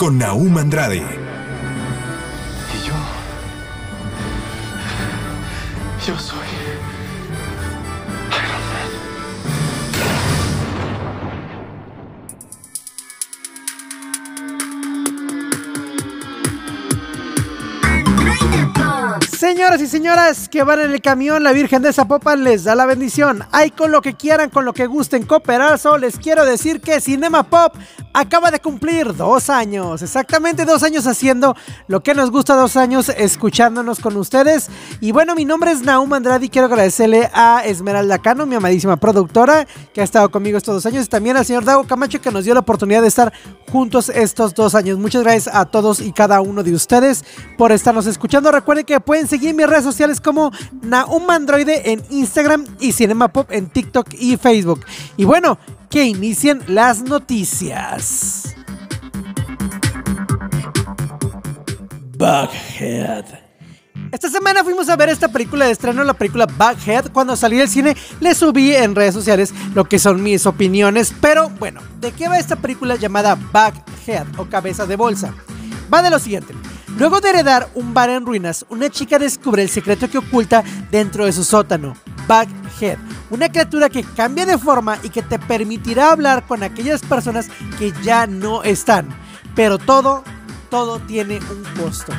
Con Naum Andrade, Señoras que van en el camión, la Virgen de Zapopan les da la bendición. Hay con lo que quieran, con lo que gusten cooperar. Solo les quiero decir que Cinema Pop acaba de cumplir dos años. Exactamente dos años haciendo lo que nos gusta, dos años escuchándonos con ustedes. Y bueno, mi nombre es Naum Andrade y quiero agradecerle a Esmeralda Cano, mi amadísima productora, que ha estado conmigo estos dos años. Y también al señor Dago Camacho, que nos dio la oportunidad de estar juntos estos dos años. Muchas gracias a todos y cada uno de ustedes por estarnos escuchando. Recuerden que pueden seguir mis redes sociales como Naum Androide en Instagram y Cinema Pop en TikTok y Facebook. Y bueno, que inicien las noticias. Bughead. Esta semana fuimos a ver esta película de estreno, la película Bughead. Cuando salí del cine, le subí en redes sociales lo que son mis opiniones. Pero bueno, ¿de qué va esta película llamada Bughead o Cabeza de Bolsa? Va de lo siguiente. Luego de heredar un bar en ruinas, una chica descubre el secreto que oculta dentro de su sótano, Bughead, una criatura que cambia de forma y que te permitirá hablar con aquellas personas que ya no están. Pero todo, todo tiene un costo.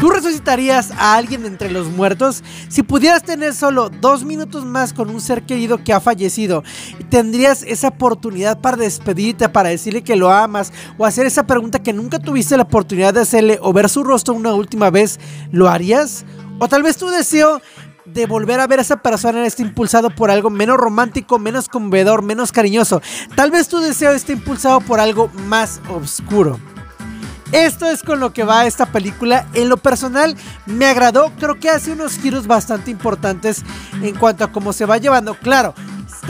¿Tú resucitarías a alguien entre los muertos? Si pudieras tener solo dos minutos más con un ser querido que ha fallecido, tendrías esa oportunidad para despedirte, para decirle que lo amas, o hacer esa pregunta que nunca tuviste la oportunidad de hacerle, o ver su rostro una última vez, ¿lo harías? O tal vez tu deseo de volver a ver a esa persona está impulsado por algo menos romántico, menos conmovedor, menos cariñoso. Tal vez tu deseo esté impulsado por algo más oscuro. Esto es con lo que va esta película. En lo personal me agradó, creo que hace unos giros bastante importantes en cuanto a cómo se va llevando. Claro,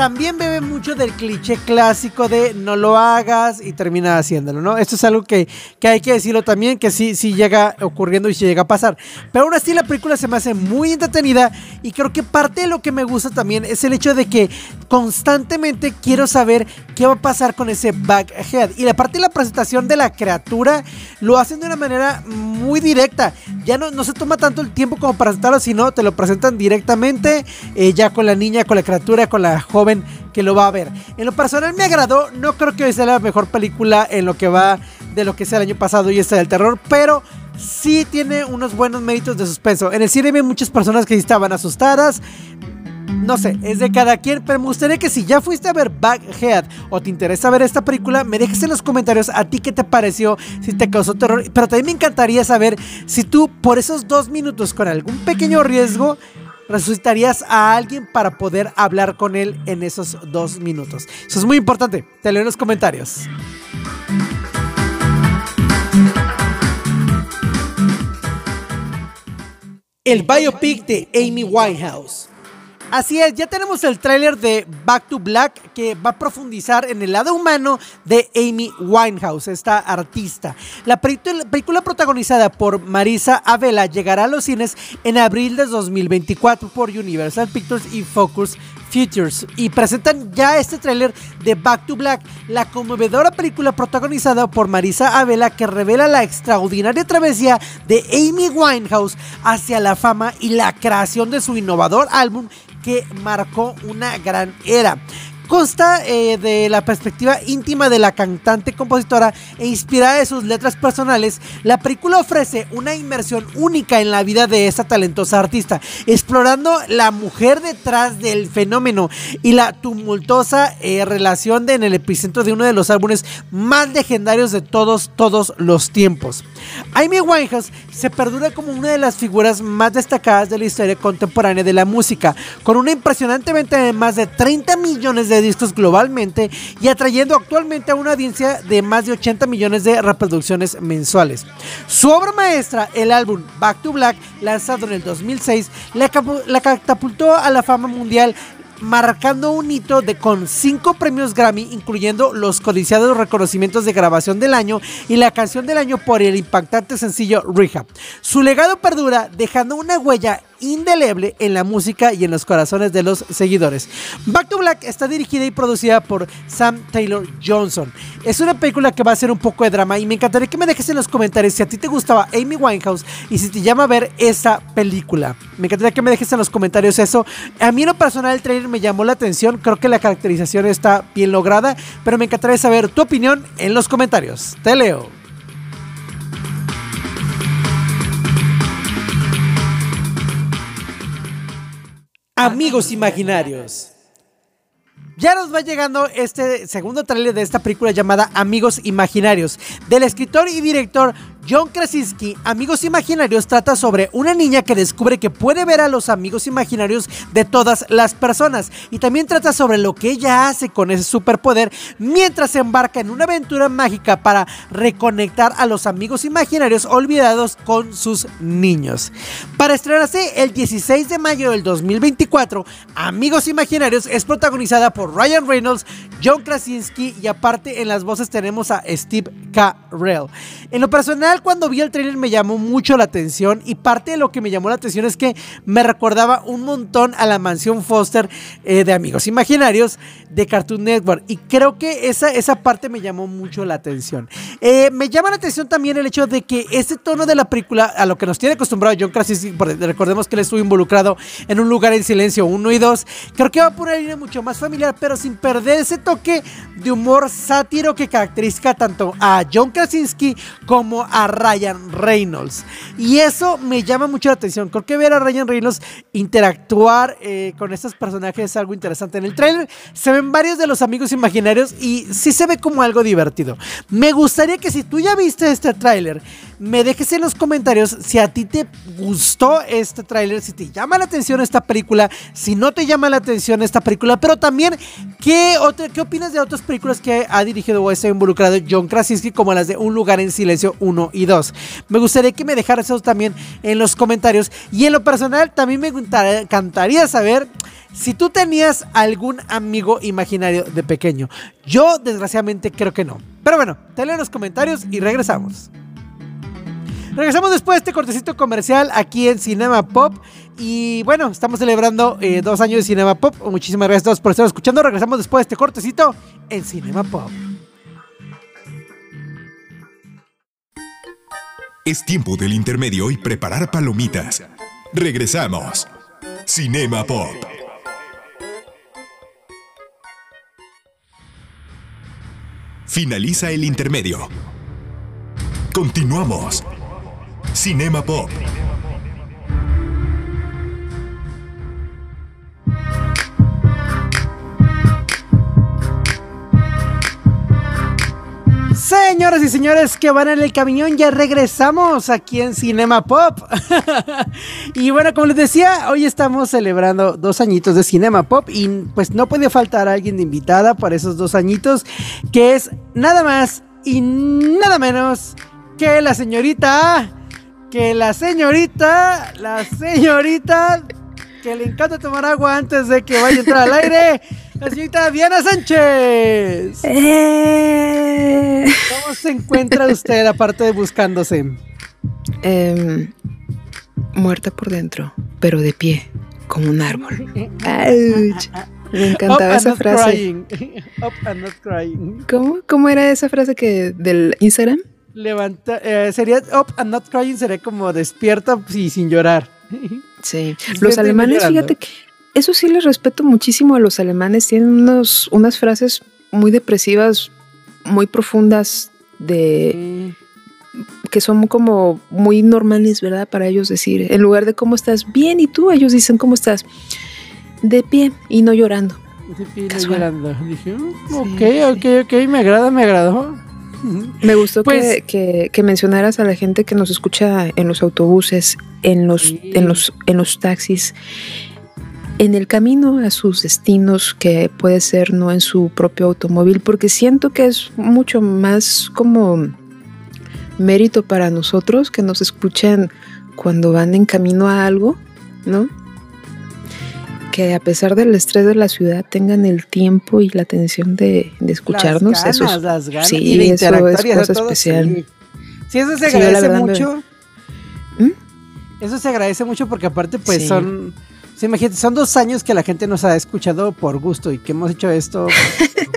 también bebe mucho del cliché clásico de no lo hagas y termina haciéndolo, ¿no? Esto es algo que, que hay que decirlo también, que sí, sí llega ocurriendo y sí llega a pasar. Pero aún así la película se me hace muy entretenida y creo que parte de lo que me gusta también es el hecho de que constantemente quiero saber qué va a pasar con ese Bughead. Y la parte de la presentación de la criatura lo hacen de una manera muy directa. Ya no, no se toma tanto el tiempo como presentarlo, sino te lo presentan directamente, eh, ya con la niña, con la criatura, con la joven que lo va a ver. En lo personal me agradó, no creo que sea la mejor película en lo que va de lo que sea el año pasado y esta del terror, pero sí tiene unos buenos méritos de suspenso. En el cine vi muchas personas que estaban asustadas. No sé, es de cada quien, pero me gustaría que si ya fuiste a ver Baghead o te interesa ver esta película, me dejes en los comentarios a ti qué te pareció, si te causó terror. Pero también me encantaría saber si tú, por esos dos minutos, con algún pequeño riesgo, resucitarías a alguien para poder hablar con él en esos dos minutos. Eso es muy importante. Te leo en los comentarios. El biopic de Amy Winehouse. Así es, ya tenemos el tráiler de Back to Black que va a profundizar en el lado humano de Amy Winehouse, esta artista. La película protagonizada por Marisa Avela llegará a los cines en abril de 2024 por Universal Pictures y Focus Features y presentan ya este tráiler de Back to Black, la conmovedora película protagonizada por Marisa Avela que revela la extraordinaria travesía de Amy Winehouse hacia la fama y la creación de su innovador álbum que marcó una gran era. Consta eh, de la perspectiva íntima de la cantante, compositora e inspirada de sus letras personales, la película ofrece una inmersión única en la vida de esta talentosa artista, explorando la mujer detrás del fenómeno y la tumultuosa eh, relación de, en el epicentro de uno de los álbumes más legendarios de todos, todos los tiempos. Amy Winehouse se perdura como una de las figuras más destacadas de la historia contemporánea de la música, con una impresionante venta de más de 30 millones de discos globalmente y atrayendo actualmente a una audiencia de más de 80 millones de reproducciones mensuales. Su obra maestra, el álbum Back to Black, lanzado en el 2006, la, capu- la catapultó a la fama mundial marcando un hito de con cinco premios Grammy, incluyendo los codiciados reconocimientos de grabación del año y la canción del año por el impactante sencillo Rehab. Su legado perdura, dejando una huella indeleble en la música y en los corazones de los seguidores. Back to Black está dirigida y producida por Sam Taylor Johnson. Es una película que va a ser un poco de drama y me encantaría que me dejes en los comentarios si a ti te gustaba Amy Winehouse y si te llama a ver esa película. Me encantaría que me dejes en los comentarios eso. A mí en lo personal el trailer me llamó la atención, creo que la caracterización está bien lograda, pero me encantaría saber tu opinión en los comentarios. Te leo. Amigos imaginarios. Ya nos va llegando este segundo tráiler de esta película llamada Amigos Imaginarios. Del escritor y director John Krasinski, Amigos Imaginarios trata sobre una niña que descubre que puede ver a los amigos imaginarios de todas las personas. Y también trata sobre lo que ella hace con ese superpoder mientras se embarca en una aventura mágica para reconectar a los amigos imaginarios olvidados con sus niños. Para estrenarse el 16 de mayo del 2024, Amigos Imaginarios es protagonizada por Ryan Reynolds, John Krasinski y aparte en las voces tenemos a Steve Carell. En lo personal, cuando vi el trailer me llamó mucho la atención y parte de lo que me llamó la atención es que me recordaba un montón a la mansión Foster eh, de Amigos Imaginarios de Cartoon Network y creo que esa, esa parte me llamó mucho la atención. Eh, me llama la atención también el hecho de que ese tono de la película, a lo que nos tiene acostumbrado John Krasinski, recordemos que él estuvo involucrado en un lugar en silencio 1 y 2, creo que va por una línea mucho más familiar, pero sin perder ese toque de humor sátiro que caracteriza tanto a John Krasinski como a Ryan Reynolds. Y eso me llama mucho la atención. Creo que ver a Ryan Reynolds interactuar eh, con estos personajes es algo interesante. En el tráiler se ven varios de los amigos imaginarios y sí se ve como algo divertido. Me gustaría que si tú ya viste este tráiler, me dejes en los comentarios si a ti te gustó este tráiler, si te llama la atención esta película, si no te llama la atención esta película, pero también qué, otra, qué opinas de otras películas que ha dirigido o está involucrado John Krasinski como las de Un lugar en silencio 1 y 2. Me gustaría que me dejaras eso también en los comentarios y en lo personal también me encantaría saber si tú tenías algún amigo imaginario de pequeño. Yo desgraciadamente creo que no. Pero bueno, te leo en los comentarios y regresamos. Regresamos después de este cortecito comercial aquí en Cinema Pop. Y bueno, estamos celebrando eh, dos años de Cinema Pop. Muchísimas gracias a todos por estar escuchando. Regresamos después de este cortecito en Cinema Pop. Es tiempo del intermedio y preparar palomitas. Regresamos. Cinema Pop. Finaliza el intermedio. Continuamos. Cinema Pop. Señoras y señores que van en el camión, ya regresamos aquí en Cinema Pop. y bueno, como les decía, hoy estamos celebrando dos añitos de Cinema Pop y pues no puede faltar alguien de invitada para esos dos añitos, que es nada más y nada menos que la señorita, que la señorita, la señorita que le encanta tomar agua antes de que vaya a entrar al aire. La señorita Diana Sánchez. Eh, ¿Cómo se encuentra usted aparte de buscándose? em, muerta por dentro, pero de pie, como un árbol. Ouch. Me encantaba Up esa frase. crying. Up and not crying. ¿Cómo, ¿Cómo era esa frase que del Instagram? Levanta, eh, sería up and not crying, sería como despierta y sin llorar. Sí. Sí, Los alemanes, fíjate que eso sí les respeto muchísimo a los alemanes. Tienen unos, unas frases muy depresivas, muy profundas, de que son como muy normales, ¿verdad? Para ellos decir, en lugar de cómo estás bien y tú, ellos dicen cómo estás de pie y no llorando. Sí, sí, Casual. llorando. Dije, mm, Sí, ok, ok, ok, me agrada, me agradó. Me gustó Pues- que, que- que mencionaras a la gente que nos escucha en los autobuses, en los, Sí. en los, en los taxis. en el camino a sus destinos, que puede ser no en su propio automóvil, porque siento que es mucho más como mérito para nosotros que nos escuchen cuando van en camino a algo, ¿no? Que a pesar del estrés de la ciudad tengan el tiempo y la atención de, de escucharnos. Las ganas, eso es- las ganas sí, y de eso es cosa todo, especial. Sí. Sí, eso se Sí, agradece verdad mucho. ¿Mm? Eso se agradece mucho porque aparte pues Sí. son... sí, imagínate, son dos años que la gente nos ha escuchado por gusto y que hemos hecho esto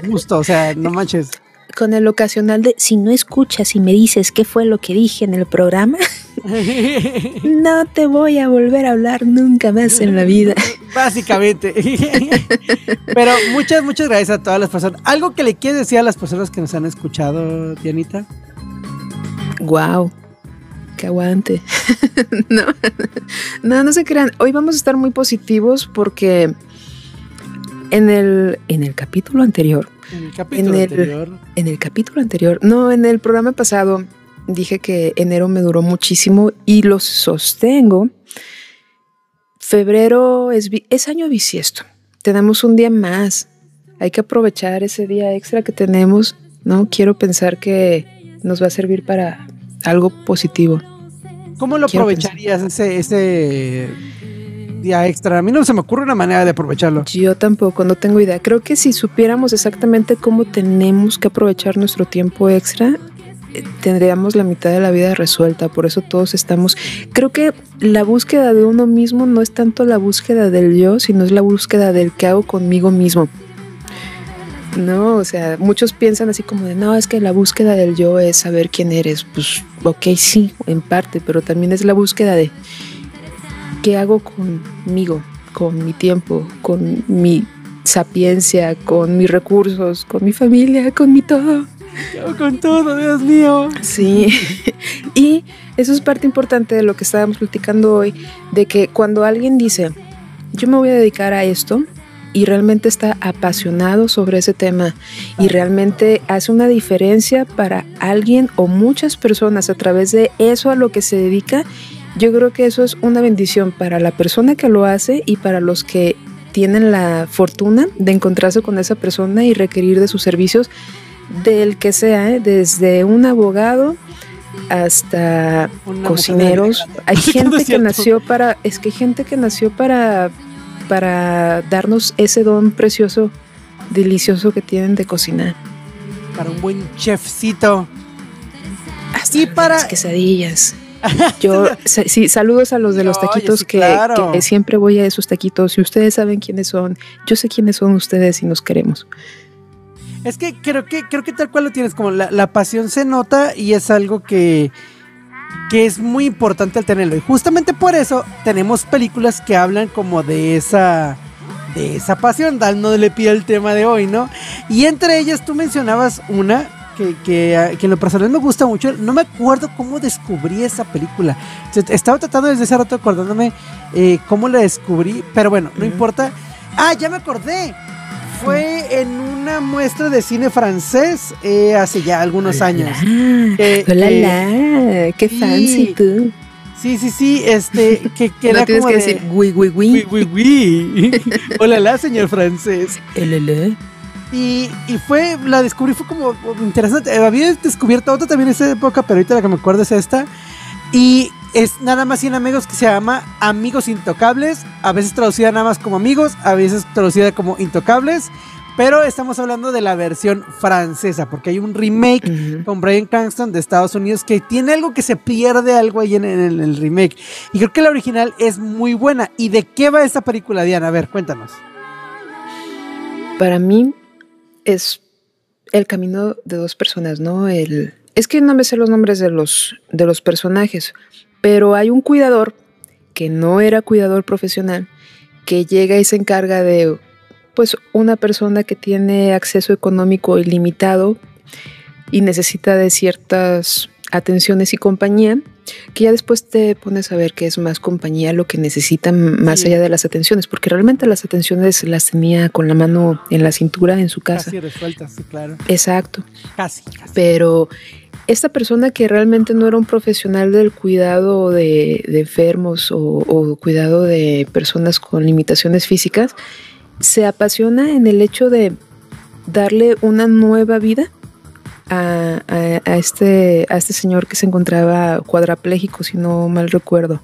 por gusto, o sea, no manches. Con el ocasional de, si no escuchas y me dices qué fue lo que dije en el programa, no te voy a volver a hablar nunca más en la vida. Básicamente. Pero muchas, muchas gracias a todas las personas. ¿Algo que le quieres decir a las personas que nos han escuchado, Dianita? Wow. Que aguante. no. no, no se crean. Hoy vamos a estar muy positivos porque en el, en el capítulo anterior, En el capítulo En el- anterior. en el capítulo anterior, no, en el programa pasado dije que enero me duró muchísimo y lo sostengo. Febrero es, es año bisiesto. Tenemos un día más. Hay que aprovechar ese día extra que tenemos, ¿no? Quiero pensar que nos va a servir para algo positivo. ¿Cómo lo quiero aprovecharías ese, ese día extra? A mí no se me ocurre una manera de aprovecharlo. Yo tampoco, no tengo idea. Creo que si supiéramos exactamente cómo tenemos que aprovechar nuestro tiempo extra, tendríamos la mitad de la vida resuelta. Por eso todos estamos. Creo que la búsqueda de uno mismo no es tanto la búsqueda del yo, sino es la búsqueda del que hago conmigo mismo. No, o sea, muchos piensan así como de, no, es que la búsqueda del yo es saber quién eres. Pues, ok, sí, en parte, pero también es la búsqueda de qué hago conmigo, con mi tiempo, con mi sapiencia, con mis recursos, con mi familia, con mi todo. Con todo, Dios mío. Sí, y eso es parte importante de lo que estábamos platicando hoy, de que cuando alguien dice, yo me voy a dedicar a esto, y realmente está apasionado sobre ese tema y realmente hace una diferencia para alguien o muchas personas a través de eso a lo que se dedica, yo creo que eso es una bendición para la persona que lo hace y para los que tienen la fortuna de encontrarse con esa persona y requerir de sus servicios del que sea, ¿eh? desde un abogado hasta Una cocineros. Hay gente que cierto. nació para, es que hay gente que nació para, para darnos ese don precioso, delicioso que tienen de cocinar. Para un buen chefcito. Hasta Y las para- quesadillas. Yo, sí, saludos a los de los taquitos sí, que, claro. que siempre voy a esos taquitos. Y ustedes saben quiénes son. Yo sé quiénes son ustedes y nos queremos. Es que creo que creo que tal cual lo tienes, como la, la pasión se nota y es algo que, que es muy importante al tenerlo. Y justamente por eso tenemos películas que hablan como de esa de esa pasión, dándole pie al tema de hoy, ¿no? Y entre ellas tú mencionabas una que, que, que en lo personal me gusta mucho. No me acuerdo cómo descubrí esa película. Estaba tratando desde hace rato acordándome eh, cómo la descubrí, pero bueno, no importa. Ah, ya me acordé. Fue en una muestra de cine francés eh, hace ya algunos años. Eh, Hola, eh, la, qué sí. fancy tú. Sí, sí, sí, este, que, que no era tienes como que de- decir, oui, oui, oui. Oui, oui, oui. Hola, la señor francés. LL. Y, y fue, la descubrí, fue como interesante. Eh, Había descubierto otra también en esa época, pero ahorita la que me acuerdo es esta. Y es nada más 100 amigos que se llama Amigos Intocables. A veces traducida nada más como amigos, a veces traducida como Intocables. Pero estamos hablando de la versión francesa, porque hay un remake con Brian Cranston de Estados Unidos que tiene algo que se pierde algo ahí en, en el remake. Y creo que la original es muy buena. ¿Y de qué va esta película, Diana? A ver, cuéntanos. Para mí es el camino de dos personas, ¿no? El, es que no me sé los nombres de los, de los personajes, pero hay un cuidador que no era cuidador profesional, que llega y se encarga de, pues, una persona que tiene acceso económico ilimitado y necesita de ciertas atenciones y compañía, que ya después te pones a ver que es más compañía lo que necesitan más Sí. allá de las atenciones, porque realmente las atenciones las tenía con la mano en la cintura en su casa. Casi resuelta, sí, claro. Exacto. Casi, casi. Pero esta persona que realmente no era un profesional del cuidado de, de enfermos o, o cuidado de personas con limitaciones físicas, se apasiona en el hecho de darle una nueva vida a, a- a este, a este señor que se encontraba cuadraplégico, si no mal recuerdo.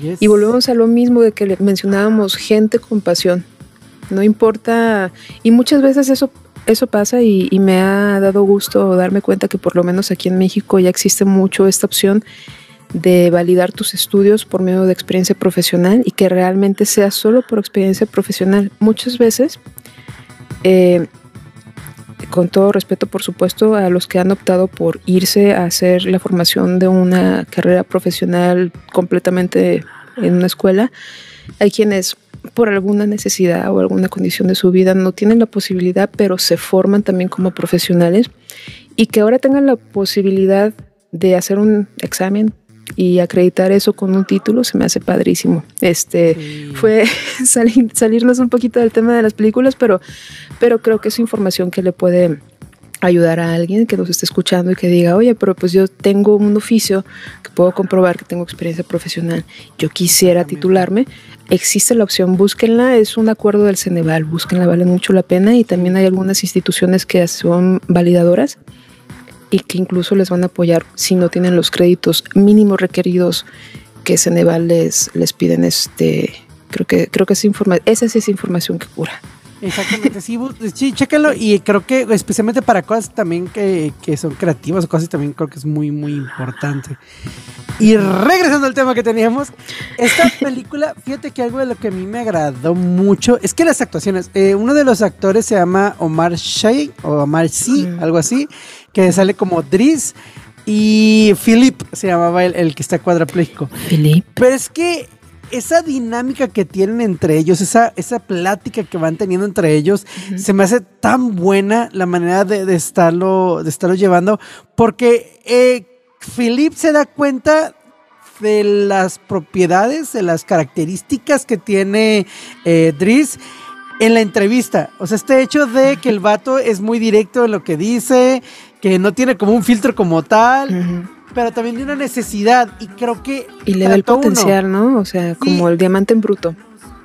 Yes. Y volvemos a lo mismo de que mencionábamos gente con pasión. No importa, y muchas veces eso, eso pasa y, me ha dado gusto darme cuenta que por lo menos aquí en México ya existe mucho esta opción de validar tus estudios por medio de experiencia profesional y que realmente sea solo por experiencia profesional. Muchas veces, eh, con todo respeto por supuesto a los que han optado por irse a hacer la formación de una carrera profesional completamente en una escuela, hay quienes por alguna necesidad o alguna condición de su vida no tienen la posibilidad, pero se forman también como profesionales y que ahora tengan la posibilidad de hacer un examen y acreditar eso con un título se me hace padrísimo. Este Sí. fue salir- salirnos un poquito del tema de las películas, pero, pero creo que es información que le puede ayudar a alguien que nos esté escuchando y que diga, oye, pero pues yo tengo un oficio que puedo comprobar que tengo experiencia profesional, yo quisiera titularme, existe la opción, búsquenla, es un acuerdo del Ceneval, búsquenla, vale mucho la pena y también hay algunas instituciones que son validadoras y que incluso les van a apoyar si no tienen los créditos mínimos requeridos que Ceneval les, les piden este creo que creo que es informa esa sí es información que cura Exactamente, sí, sí, chéquenlo y creo que especialmente para cosas también que, que son creativas o cosas también creo que es muy, muy importante. Y regresando al tema que teníamos, esta película, fíjate que algo de lo que a mí me agradó mucho es que las actuaciones, eh, uno de los actores se llama Omar Shay o Omar Mm. algo así, que sale como Driz y Philip se llamaba el, el que está cuadrapléjico. Felipe Pero es que esa dinámica que tienen entre ellos, esa, esa plática que van teniendo entre ellos, se me hace tan buena la manera de, de estarlo, de estarlo llevando, porque eh, Philip se da cuenta de las propiedades, de las características que tiene eh, Driz en la entrevista. O sea, este hecho de que el vato es muy directo en lo que dice, que no tiene como un filtro como tal, pero también de una necesidad. Y creo que. y le da el uno. potencial no o sea como el diamante en bruto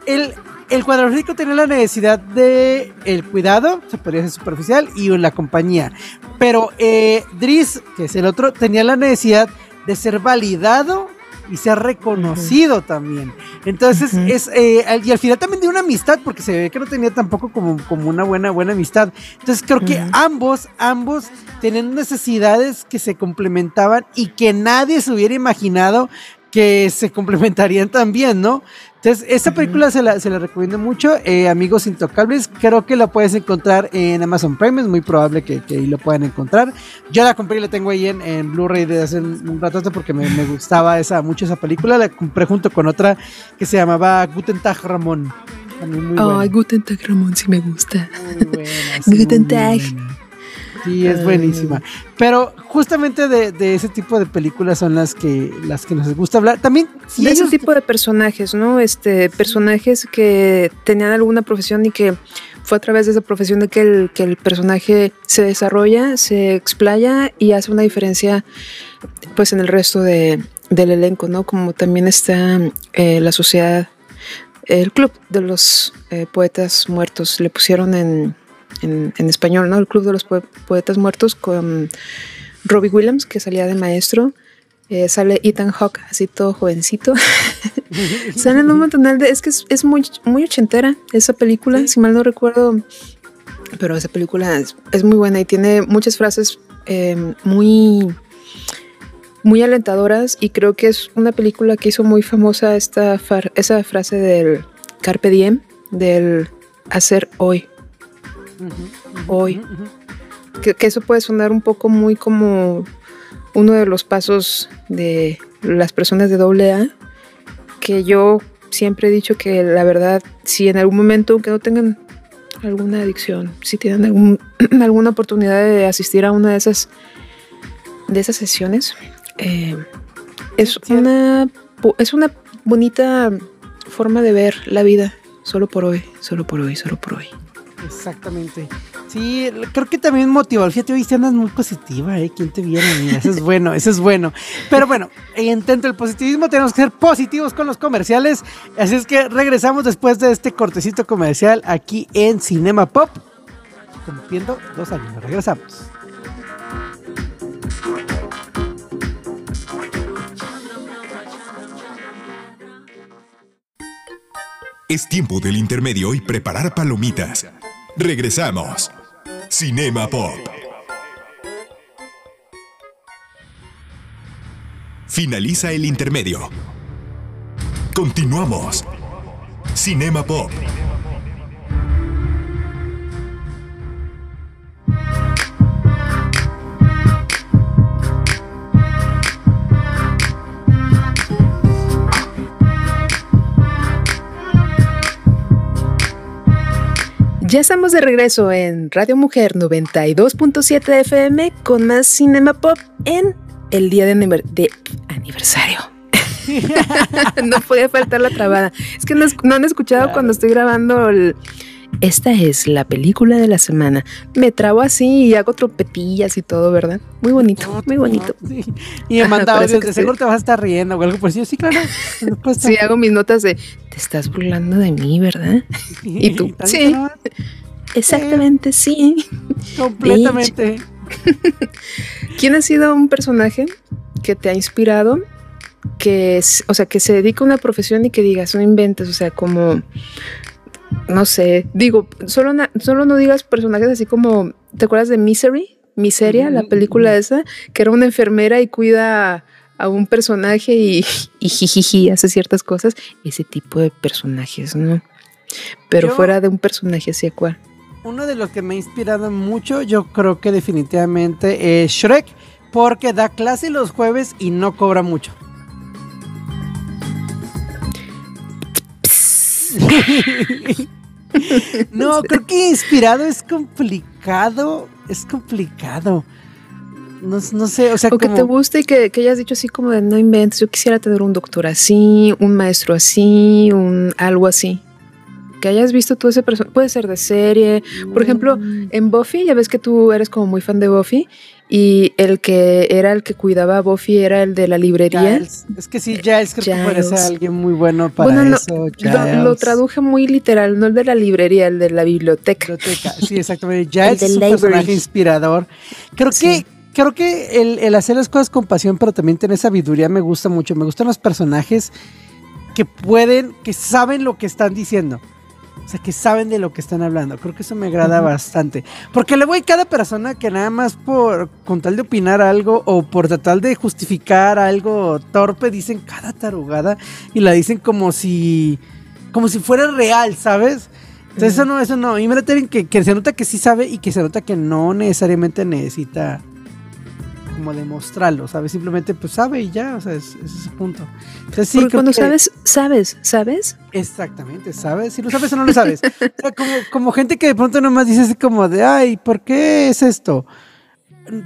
El, el cuadrico tenía la necesidad de el cuidado, se podría decir superficial, y la compañía. Pero eh, Driz, que es el otro, tenía la necesidad de ser validado y ser reconocido también. Entonces, es, eh, y al final también de una amistad, porque se ve que no tenía tampoco como, como una buena, buena amistad. Entonces, creo que ambos, ambos tenían necesidades que se complementaban y que nadie se hubiera imaginado que se complementarían también, ¿no? Entonces, esta película se, la, se la recomiendo mucho. eh, Amigos Intocables, creo que la puedes encontrar en Amazon Prime, es muy probable que, que ahí lo puedan encontrar. Yo la compré y la tengo ahí en, en Blu-ray desde hace un, un ratote porque me, me gustaba esa, mucho esa película. La compré junto con otra que se llamaba Guten Tag Ramón. Ay Guten Tag Ramón sí me gusta Muy buena, sí, Guten Tag. buena. Sí, es buenísima. Pero justamente de, de ese tipo de películas son las que, las que nos gusta hablar. También, si de ese tipo de personajes, ¿no? Este, personajes que tenían alguna profesión y que fue a través de esa profesión de que el, que el personaje se desarrolla, se explaya y hace una diferencia pues en el resto de, del elenco, ¿no? Como también está eh, la sociedad, el club de los eh, poetas muertos, le pusieron en, en, en español, ¿no? El club de los Poe- poetas muertos con Robbie Williams, que salía de maestro. Eh, sale Ethan Hawke, así todo jovencito. Salen un montón de. Es que es, es muy, muy ochentera esa película, si mal no recuerdo. Pero esa película es, es muy buena y tiene muchas frases eh, muy. Muy alentadoras y creo que es una película que hizo muy famosa esta far- esa frase del Carpe Diem, del hacer hoy, hoy. Que, que eso puede sonar un poco muy como uno de los pasos de las personas de doble A, que yo siempre he dicho que la verdad, si en algún momento, aunque no tengan alguna adicción, si tienen algún, alguna oportunidad de asistir a una de esas, de esas sesiones, eh, es, una, es una bonita forma de ver la vida, solo por hoy, solo por hoy, solo por hoy. Exactamente. Sí, creo que también motivó. Fíjate, hoy andas muy positiva, ¿eh? ¿Quién te viene? Mira, eso es bueno, eso es bueno. Pero bueno, intento el positivismo, tenemos que ser positivos con los comerciales. Así es que regresamos después de este cortecito comercial aquí en Cinema Pop. Cumpliendo dos años. Regresamos. Es tiempo del intermedio y preparar palomitas. Regresamos. Cinema Pop. Finaliza el intermedio. Continuamos. Cinema Pop. Ya estamos de regreso en Radio Mujer 92.7 FM con más Cinema Pop en el día de, aniver- de aniversario. no podía faltar la trabada. Es que no han escuchado cuando estoy grabando el- Esta es la película de la semana. Me trabo así y hago trompetillas y todo, ¿verdad? Muy bonito, muy bonito. Sí. Y me manda audios de sí. seguro te vas a estar riendo o algo por eso. Sí, claro. por supuesto. Sí, hago mis notas de, te estás burlando de mí, ¿verdad? ¿Y tú? Sí. Exactamente, sí. Completamente. ¿Quién ha sido un personaje que te ha inspirado? Que, es- o sea, que se dedica a una profesión y que digas, no inventes, o sea, como, no sé, digo, solo, na- solo no digas personajes así como, ¿te acuerdas de Misery? Miseria, la película esa, que era una enfermera y cuida a un personaje y, y jijiji, hace ciertas cosas. Ese tipo de personajes, ¿no? Pero Yo- fuera de un personaje así, ¿a cuál? Uno de los que me ha inspirado mucho, yo creo que definitivamente es Shrek, porque da clase los jueves y no cobra mucho. no, creo que inspirado es complicado, es complicado. No, no sé, o sea, O que te guste y que, que hayas dicho así como de no inventes, yo quisiera tener un doctor así, un maestro así, un algo así. Que hayas visto tú ese personaje, puede ser de serie. Por ejemplo, en Buffy, ya ves que tú eres como muy fan de Buffy y el que era el que cuidaba a Buffy era el de la librería. Giles. Es que sí, Giles creo que puede ser Giles. alguien muy bueno para bueno, no, eso. lo, Giles. lo traduje muy literal, no el de la librería, el de la biblioteca. biblioteca. Sí, exactamente. Giles es un library. personaje inspirador. Creo Sí. que creo que el, el hacer las cosas con pasión, pero también tener sabiduría me gusta mucho. Me gustan los personajes que pueden, que saben lo que están diciendo. Sea, que saben de lo que están hablando. Creo que eso me agrada bastante. Porque luego hay cada persona que nada más por con tal de opinar algo o por tratar de justificar algo torpe dicen cada tarugada y la dicen como si como si fuera real, ¿sabes? Entonces eso no, eso no. Y me que, que se nota que sí sabe y que se nota que no necesariamente necesita como demostrarlo, ¿sabes? Simplemente pues sabe y ya, o sea, es, es ese punto. Entonces, sí, Porque cuando que- sabes, sabes, ¿sabes? Exactamente, ¿sabes? Si lo sabes o no lo sabes. O sea, como, como gente que de pronto nomás dice así como de, ay, ¿por qué es esto?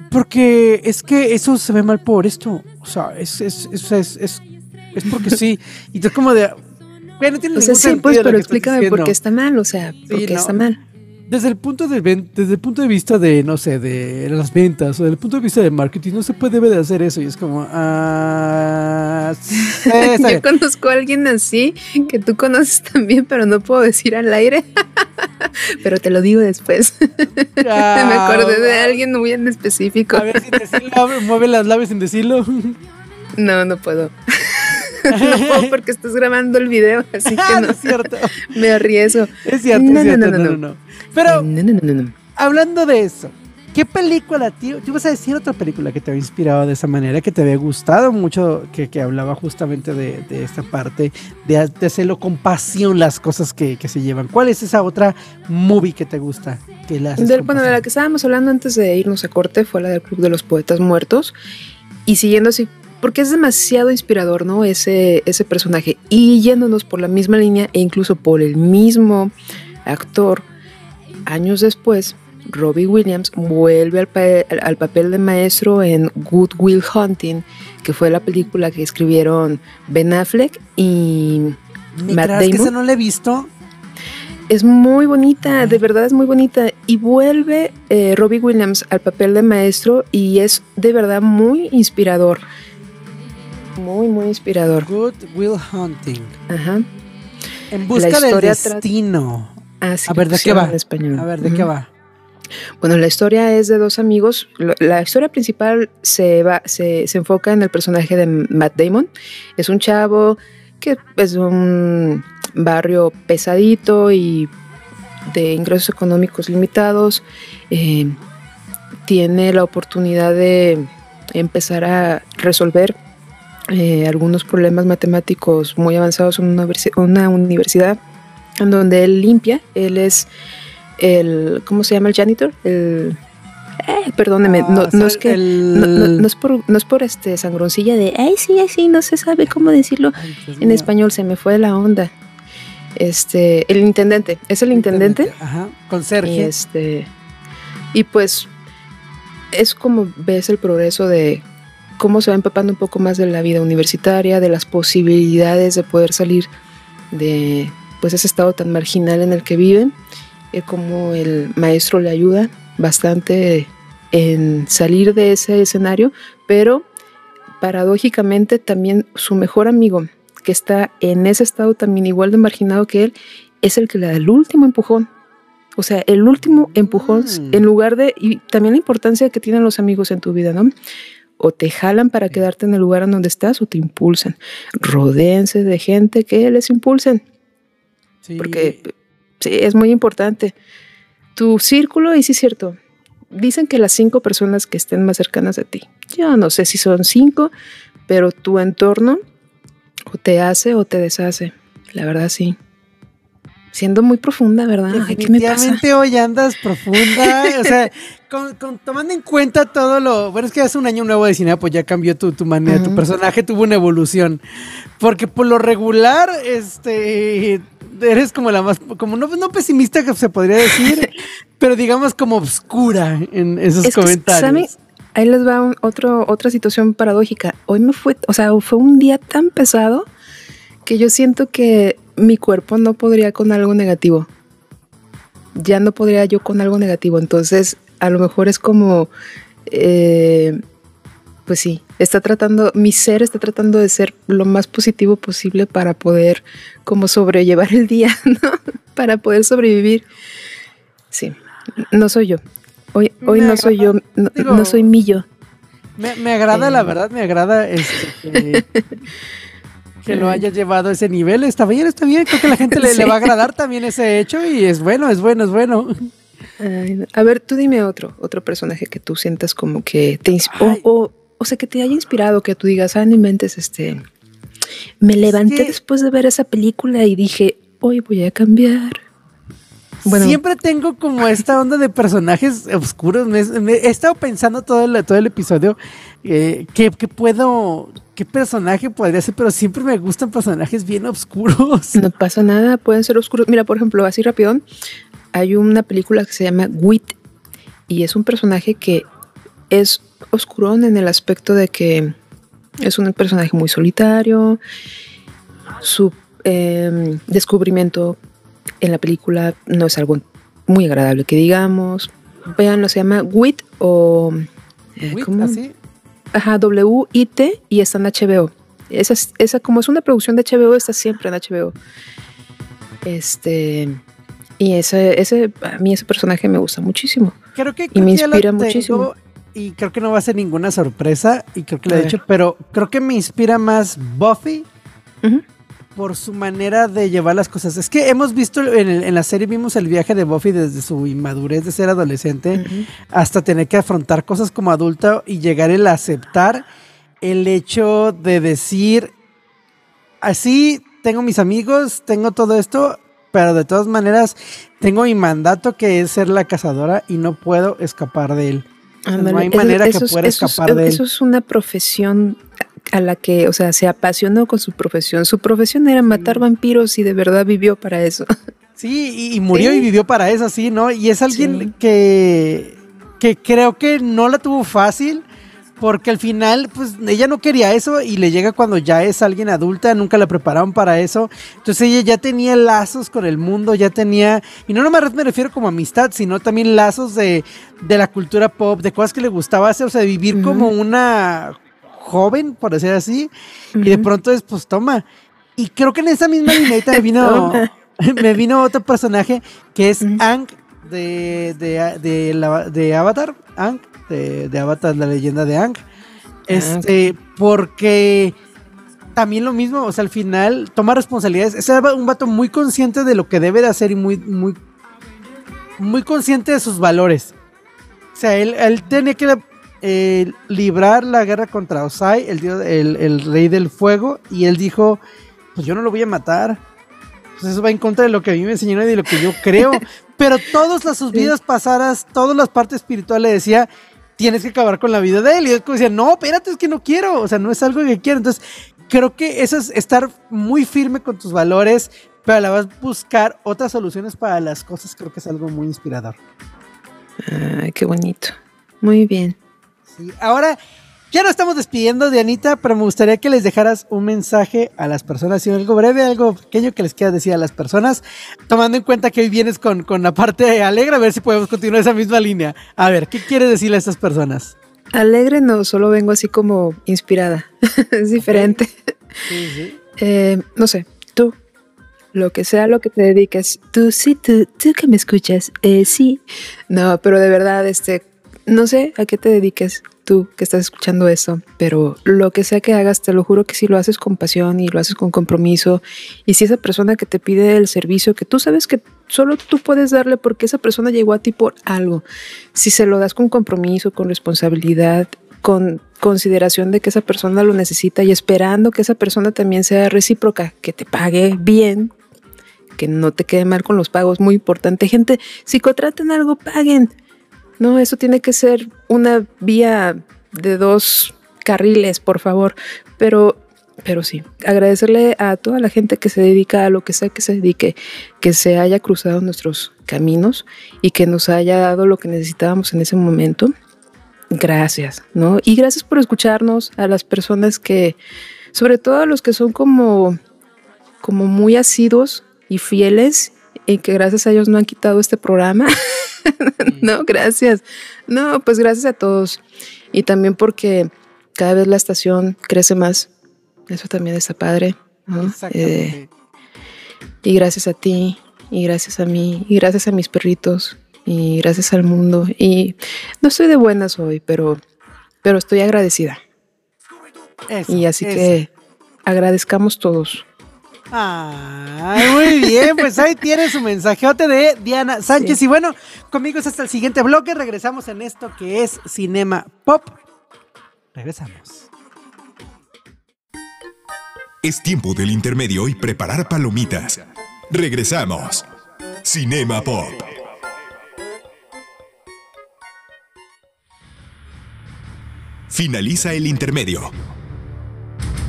Porque es que eso se ve mal por esto. O sea, es, es, es, es, es, es porque sí. Y tú como de, güey, no tiene O sea, sí, pues, pero explícame por qué está mal, o sea, por Sí, qué no. está mal. Desde el punto de desde el punto de vista de, no sé, de las ventas o desde el punto de vista de marketing, no se puede debe de hacer eso. Y es como, ah, Yo conozco a alguien así que tú conoces también, pero no puedo decir al aire. pero te lo digo después. Me acordé de alguien muy en específico. A ver sin decirlo, mueve las labios sin decirlo. No, no puedo. no puedo porque estás grabando el video, así Ah, que no es cierto. Me arriesgo. Es cierto, No, es no, cierto. no, No, no, no. Pero No, no, no, no. hablando de eso, ¿qué película, tío? ¿Tú vas a decir otra película que te había inspirado de esa manera, que te había gustado mucho, que, que hablaba justamente de, de esta parte, de, de hacerlo con pasión las cosas que, que se llevan? ¿Cuál es esa otra movie que te gusta? Que la Del- bueno, de la que estábamos hablando antes de irnos a corte fue la del Club de los Poetas Muertos. Y siguiendo así, porque es demasiado inspirador, ¿no? Ese, ese personaje. Y yéndonos por la misma línea e incluso por el mismo actor, años después, Robbie Williams vuelve al, pa- al- papel de maestro en Good Will Hunting, que fue la película que escribieron Ben Affleck y ¿Me Matt creas que Damon. esa no la he visto? Es muy bonita, de verdad es muy bonita. Y vuelve eh, Robbie Williams al papel de maestro y es de verdad muy inspirador. Muy, muy inspirador. Good Will Hunting. Ajá. En busca del destino. Ah, sí, A ver, ¿de qué va? español. A ver, ¿de qué va? Bueno, la historia es de dos amigos. La historia principal se, va, se, se enfoca en el personaje de Matt Damon. Es un chavo que es de un barrio pesadito y de ingresos económicos limitados. Eh, tiene la oportunidad de empezar a resolver eh, algunos problemas matemáticos muy avanzados en una, universi- una universidad en donde él limpia. Él es el, ¿cómo se llama el janitor? El, eh, perdóneme, Ah, no, no es que, el- no, es por, no es por este sangroncilla de, ay, sí, ay, sí, no se sabe cómo decirlo Ay, en mío. español, se me fue la onda. Este, el intendente, es el intendente. Ajá, con Y este, y pues es como ves el progreso de cómo se va empapando un poco más de la vida universitaria, de las posibilidades de poder salir de pues ese estado tan marginal en el que viven, y cómo el maestro le ayuda bastante en salir de ese escenario, pero paradójicamente también su mejor amigo, que está en ese estado también igual de marginado que él, es el que le da el último empujón. O sea, el último empujón, Mm. en lugar de, y también la importancia que tienen los amigos en tu vida, ¿no? O te jalan para quedarte en el lugar en donde estás o te impulsan. Rodéense de gente que les impulsen, Sí. porque sí, es muy importante. Tu círculo, y sí es cierto, dicen que las cinco personas que estén más cercanas a ti, yo no sé si son cinco, pero tu entorno o te hace o te deshace. La verdad, sí. Siendo muy profunda, ¿verdad? Definitivamente hoy andas profunda. o sea, con- con- tomando en cuenta todo lo. Bueno, es que hace un año nuevo de cine, pues ya cambió tu, tu manera, tu personaje tuvo una evolución. Porque por lo regular, este. Eres como la más. Como no, no pesimista que se podría decir, pero digamos como obscura en esos Es que, comentarios. ¿saben? Ahí les va un- otro, otra situación paradójica. Hoy me fue, o sea, fue un día tan pesado que yo siento que mi cuerpo no podría con algo negativo. Ya no podría yo con algo negativo. Entonces, a lo mejor es como, eh, pues sí, está tratando, mi ser está tratando de ser lo más positivo posible para poder como sobrellevar el día, ¿no? Para poder sobrevivir. Sí, no soy yo. Hoy, hoy Me no soy yo, no, digo, no soy Millo. Me, me agrada, Eh. la verdad, me agrada este, que lo haya llevado a ese nivel. Está bien, está bien. Creo que la gente le, le va a agradar también ese hecho y es bueno, es bueno, es bueno. Ay. A ver, tú dime otro, otro personaje que tú sientas como que te o, o, o sea, que te haya inspirado, que tú digas, ah, no inventes, este, me levanté después de ver esa película y dije, hoy voy a cambiar. Bueno, Siempre tengo como esta onda de personajes oscuros. Me, me- he estado pensando todo el, todo el episodio eh, que, que puedo, qué personaje podría ser, pero siempre me gustan personajes bien oscuros. no pasa nada, pueden ser oscuros. Mira, por ejemplo, así rápido, hay una película que se llama Wit y es un personaje que es oscurón en el aspecto de que es un personaje muy solitario. Su eh, descubrimiento en la película no es algo muy agradable que digamos. Veanlo, se llama Wit o... eh, Wit, ¿cómo? así. Ajá, W-I-T y está en HBO. Esa, es- esa, como es una producción de HBO, está siempre en HBO. Este. Y ese, ese, a mí ese personaje me gusta muchísimo. Creo que, Y creo me que ya lo inspira muchísimo. Y creo que no va a ser ninguna sorpresa. Y creo que lo he dicho, pero creo que me inspira más Buffy Ujú. Por su manera de llevar las cosas. Es que hemos visto en, el- en la serie, vimos el viaje de Buffy desde su inmadurez de ser adolescente hasta tener que afrontar cosas como adulta y llegar el aceptar el hecho de decir, así tengo mis amigos, tengo todo esto, pero de todas maneras tengo mi mandato que es ser la cazadora y no puedo escapar de él. No hay manera que pueda es- escapar de él. Eso es una profesión a la que, o sea, se apasionó con su profesión. Su profesión era matar vampiros y de verdad vivió para eso. Sí, y, murió Sí. y vivió para eso, sí, ¿no? Y es alguien Sí. que, que creo que no la tuvo fácil porque al final, pues ella no quería eso y le llega cuando ya es alguien adulta, nunca la prepararon para eso. Entonces ella ya tenía lazos con el mundo, ya tenía, y no nomás me refiero como amistad, sino también lazos de, de la cultura pop, de cosas que le gustaba hacer, o sea, de vivir como una joven, por decir así, y de pronto es, pues toma. Y creo que en esa misma línea me vino, me vino otro personaje que es Ang de, de, de, la- de Avatar, Ang, de, de Avatar, la leyenda de Ang. Este, porque también lo mismo, o sea, al final toma responsabilidades. Es un vato muy consciente de lo que debe de hacer y muy, muy, muy consciente de sus valores. O sea, él, él tenía que eh, librar la guerra contra Osai, el, dios, el, el rey del fuego, y él dijo, pues yo no lo voy a matar. Pues eso va en contra de lo que a mí me enseñaron y de lo que yo creo. Pero todas las sus vidas pasadas, todas las partes espirituales decía, tienes que acabar con la vida de él. Y él como decía, no, espérate, es que no quiero. O sea, no es algo que quiero. Entonces, creo que eso es estar muy firme con tus valores, pero a la vez buscar otras soluciones para las cosas. Creo que es algo muy inspirador. Ay, qué bonito. Muy bien. Sí, ahora ya nos estamos despidiendo de Anita, pero me gustaría que les dejaras un mensaje a las personas, y algo breve, algo pequeño que les quieras decir a las personas, tomando en cuenta que hoy vienes con, con la parte alegre, a ver si podemos continuar esa misma línea. A ver, ¿qué quieres decirle a estas personas? Alegre no, solo vengo así como inspirada. es diferente. Sí, sí. Eh, no sé, tú, lo que sea lo que te dediques, tú sí, tú, tú que me escuchas, eh, sí. No, pero de verdad, este, no sé a qué te dediques tú que estás escuchando esto, pero lo que sea que hagas, te lo juro que si lo haces con pasión y lo haces con compromiso, y si esa persona que te pide el servicio, que tú sabes que solo tú puedes darle porque esa persona llegó a ti por algo, si se lo das con compromiso, con responsabilidad, con consideración de que esa persona lo necesita y esperando que esa persona también sea recíproca, que te pague bien, que no te quede mal con los pagos, muy importante. Gente, si contratan algo, paguen. No, eso tiene que ser una vía de dos carriles, por favor. Pero, pero sí, agradecerle a toda la gente que se dedica a lo que sea que se dedique, que se haya cruzado nuestros caminos y que nos haya dado lo que necesitábamos en ese momento. Gracias, ¿no? Y gracias por escucharnos a las personas que, sobre todo a los que son como, como muy asiduos y fieles y que gracias a ellos no han quitado este programa. no, gracias. No, pues gracias a todos. Y también porque cada vez la estación crece más. Eso también está padre. ¿no? Eh, y gracias a ti, y gracias a mí, y gracias a mis perritos, y gracias al mundo. Y no estoy de buenas hoy, pero, pero estoy agradecida. Eso, Y así eso. que agradezcamos todos. Ay, muy bien, pues ahí tiene su mensajeote de Diana Sánchez. Y bueno, conmigo es hasta el siguiente bloque. Regresamos en esto que es Cinema Pop. Regresamos. Es tiempo del intermedio y preparar palomitas. Regresamos. Cinema Pop. Finaliza el intermedio.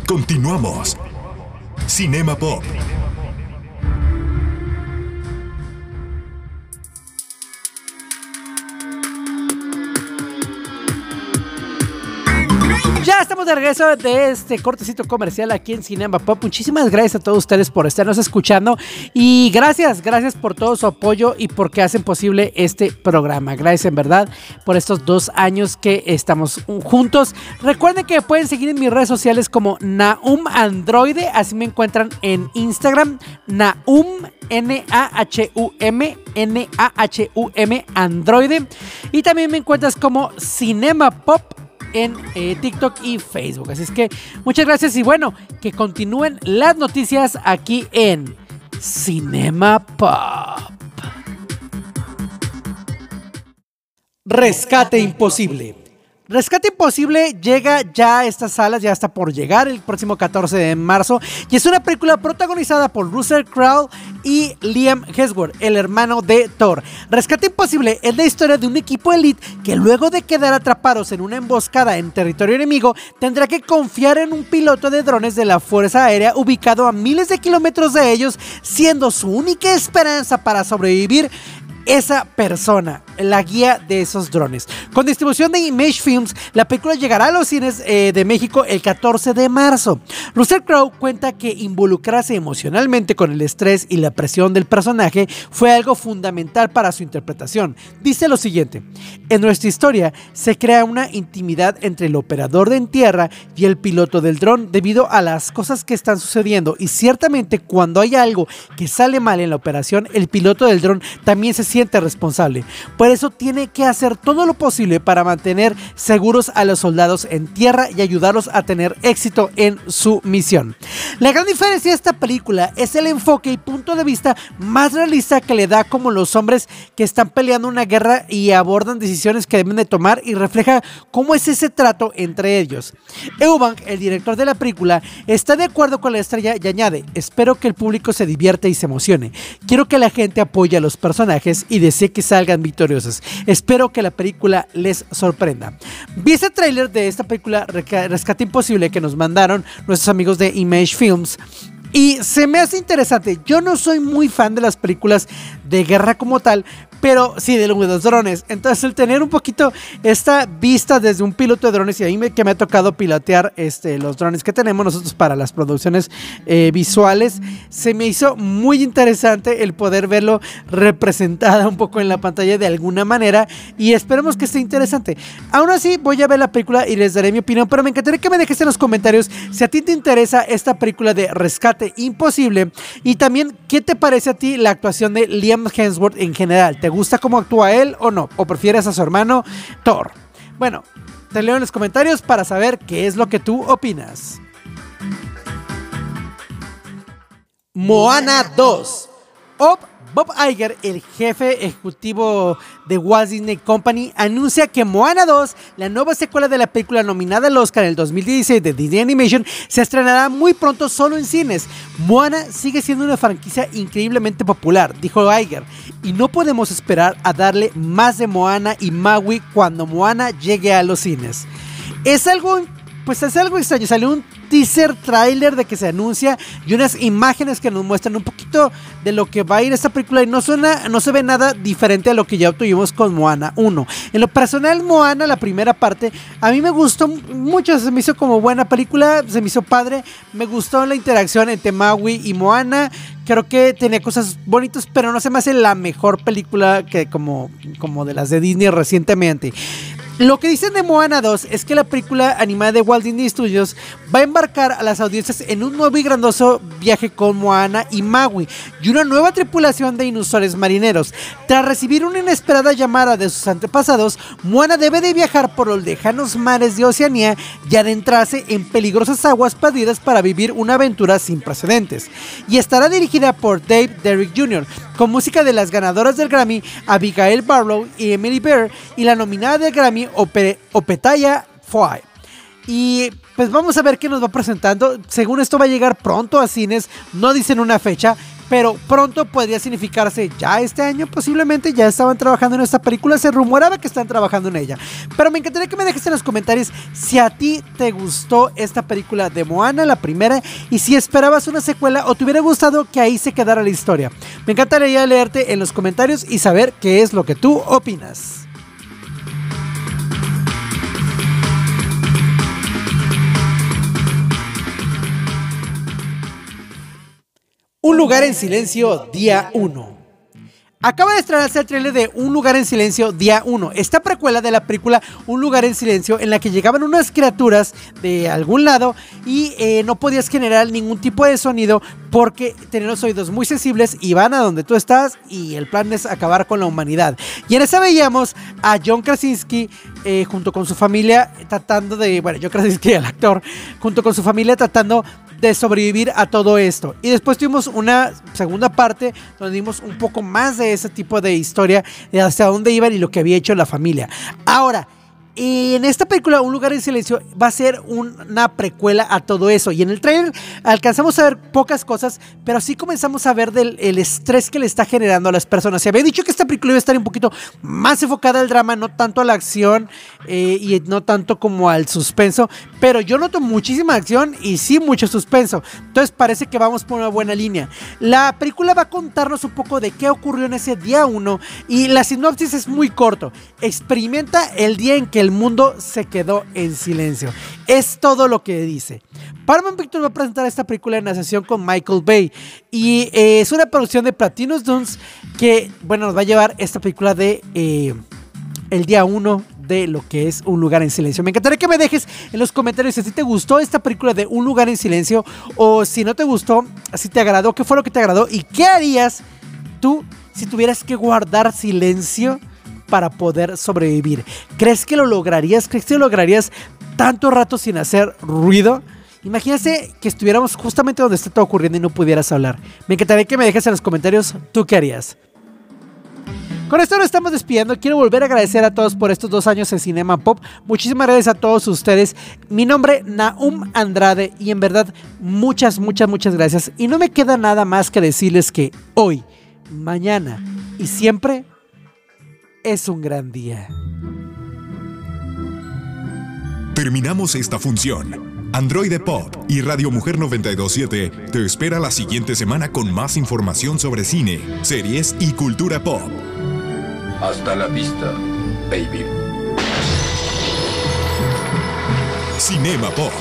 Continuamos. Cinema Pop. Ya estamos de regreso de este cortecito comercial aquí en Cinema Pop. Muchísimas gracias a todos ustedes por estarnos escuchando y gracias, gracias por todo su apoyo y porque hacen posible este programa. Gracias en verdad por estos dos años que estamos juntos. Recuerden que pueden seguir en mis redes sociales como Naum Androide, así me encuentran en Instagram, Naum N-A-H-U-M, N-A-H-U-M Androide. Y también me encuentras como Cinema Pop en eh, TikTok y Facebook. Así es que muchas gracias y bueno, que continúen las noticias aquí en Cinema Pop. Rescate Imposible. Rescate Imposible llega ya a estas salas, ya está por llegar el próximo 14 de marzo. Y es una película protagonizada por Russell Crowe y Liam Hemsworth, el hermano de Thor. Rescate Imposible es la historia de un equipo elite que luego de quedar atrapados en una emboscada en territorio enemigo, tendrá que confiar en un piloto de drones de la Fuerza Aérea ubicado a miles de kilómetros de ellos, siendo su única esperanza para sobrevivir esa persona, la guía de esos drones. Con distribución de Image Films, la película llegará a los cines eh, de México el 14 de marzo. Russell Crowe cuenta que involucrarse emocionalmente con el estrés y la presión del personaje fue algo fundamental para su interpretación. Dice lo siguiente, en nuestra historia se crea una intimidad entre el operador de en tierra y el piloto del dron debido a las cosas que están sucediendo y ciertamente cuando hay algo que sale mal en la operación, el piloto del dron también se siente responsable. Por eso tiene que hacer todo lo posible para mantener seguros a los soldados en tierra y ayudarlos a tener éxito en su misión. La gran diferencia de esta película es el enfoque y punto de vista más realista que le da como los hombres que están peleando una guerra y abordan decisiones que deben de tomar y refleja cómo es ese trato entre ellos. Eubank, el director de la película, está de acuerdo con la estrella y añade, espero que el público se divierta y se emocione. Quiero que la gente apoye a los personajes y desee que salgan victoriosos. Espero que la película les sorprenda. Vi ese tráiler de esta película Rescate Imposible que nos mandaron nuestros amigos de Image Films. Y se me hace interesante. Yo no soy muy fan de las películas de guerra como tal, pero sí de los drones. Entonces, el tener un poquito esta vista desde un piloto de drones, y a mí me, que me ha tocado pilotear este, los drones que tenemos nosotros para las producciones eh, visuales, se me hizo muy interesante el poder verlo representada un poco en la pantalla de alguna manera. Y esperemos que esté interesante. Aún así, voy a ver la película y les daré mi opinión, pero me encantaría que me dejes en los comentarios si a ti te interesa esta película de Rescate Imposible y también qué te parece a ti la actuación de Liam Hemsworth en general. ¿Te gusta cómo actúa él o no? ¿O prefieres a su hermano Thor? Bueno, te leo en los comentarios para saber qué es lo que tú opinas. Moana 2. Op Bob Iger, el jefe ejecutivo de Walt Disney Company, anuncia que Moana 2, la nueva secuela de la película nominada al Oscar en el 2016 de Disney Animation, se estrenará muy pronto solo en cines. Moana sigue siendo una franquicia increíblemente popular, dijo Iger, y no podemos esperar a darle más de Moana y Maui cuando Moana llegue a los cines. Es algo pues es algo extraño. Salió un teaser trailer de que se anuncia y unas imágenes que nos muestran un poquito de lo que va a ir esta película y no suena, no se ve nada diferente a lo que ya obtuvimos con Moana 1. En lo personal, Moana, la primera parte, a mí me gustó mucho, se me hizo como buena película, se me hizo padre, me gustó la interacción entre Maui y Moana. Creo que tenía cosas bonitas, pero no se me hace la mejor película que como, como de las de Disney recientemente. Lo que dicen de Moana 2 es que la película animada de Walt Disney Studios va a embarcar a las audiencias en un nuevo y grandoso viaje con Moana y Maui y una nueva tripulación de inusuales marineros. Tras recibir una inesperada llamada de sus antepasados, Moana debe de viajar por los lejanos mares de Oceanía y adentrarse en peligrosas aguas perdidas para vivir una aventura sin precedentes. Y estará dirigida por Dave Derrick Jr., con música de las ganadoras del Grammy Abigail Barlow y Emily Bear y la nominada del Grammy Opetaya Foy. Y pues vamos a ver qué nos va presentando. Según esto va a llegar pronto a cines, no dicen una fecha, pero pronto podría significarse ya este año, posiblemente ya estaban trabajando en esta película, se rumoraba que están trabajando en ella. Pero me encantaría que me dejes en los comentarios si a ti te gustó esta película de Moana, la primera, y si esperabas una secuela o te hubiera gustado que ahí se quedara la historia. Me encantaría leerte en los comentarios y saber qué es lo que tú opinas. Un lugar en silencio, día 1. Acaba de estrenarse el trailer de Un lugar en silencio, día 1. Esta precuela de la película Un lugar en silencio, en la que llegaban unas criaturas de algún lado y eh, no podías generar ningún tipo de sonido porque tenían los oídos muy sensibles y van a donde tú estás y el plan es acabar con la humanidad. Y en esa veíamos a John Krasinski eh, junto con su familia tratando de, bueno, John Krasinski, el actor, junto con su familia tratando de sobrevivir a todo esto. Y después tuvimos una segunda parte donde dimos un poco más de ese tipo de historia, de hasta dónde iban y lo que había hecho la familia. Ahora, Y en esta película, Un lugar en silencio, va a ser una precuela a todo eso. Y en el trailer alcanzamos a ver pocas cosas, pero sí comenzamos a ver del el estrés que le está generando a las personas. Se había dicho que esta película iba a estar un poquito más enfocada al drama, no tanto a la acción eh, y no tanto como al suspenso. Pero yo noto muchísima acción y sí mucho suspenso. Entonces parece que vamos por una buena línea. La película va a contarnos un poco de qué ocurrió en ese día 1 y la sinopsis es muy corto. Experimenta el día en que el mundo se quedó en silencio. Es todo lo que dice. Paramount Pictures va a presentar esta película en asociación con Michael Bay y eh, es una producción de Platinum Dunes que, bueno, nos va a llevar esta película de eh, el día 1 de lo que es Un lugar en silencio. Me encantaría que me dejes en los comentarios si te gustó esta película de Un lugar en silencio o si no te gustó, si te agradó, qué fue lo que te agradó y qué harías tú si tuvieras que guardar silencio para poder sobrevivir. ¿Crees que lo lograrías? ¿Crees que lo lograrías tanto rato sin hacer ruido? Imagínate que estuviéramos justamente donde está todo ocurriendo y no pudieras hablar. Me encantaría que me dejes en los comentarios tú qué harías. Con esto nos estamos despidiendo. Quiero volver a agradecer a todos por estos dos años en Cinema Pop. Muchísimas gracias a todos ustedes. Mi nombre, Naum Andrade, y en verdad, muchas, muchas, muchas gracias. Y no me queda nada más que decirles que hoy, mañana y siempre es un gran día. Terminamos esta función. Android Pop y Radio Mujer 927 te espera la siguiente semana con más información sobre cine, series y cultura pop. Hasta la vista, baby. Cinema Pop.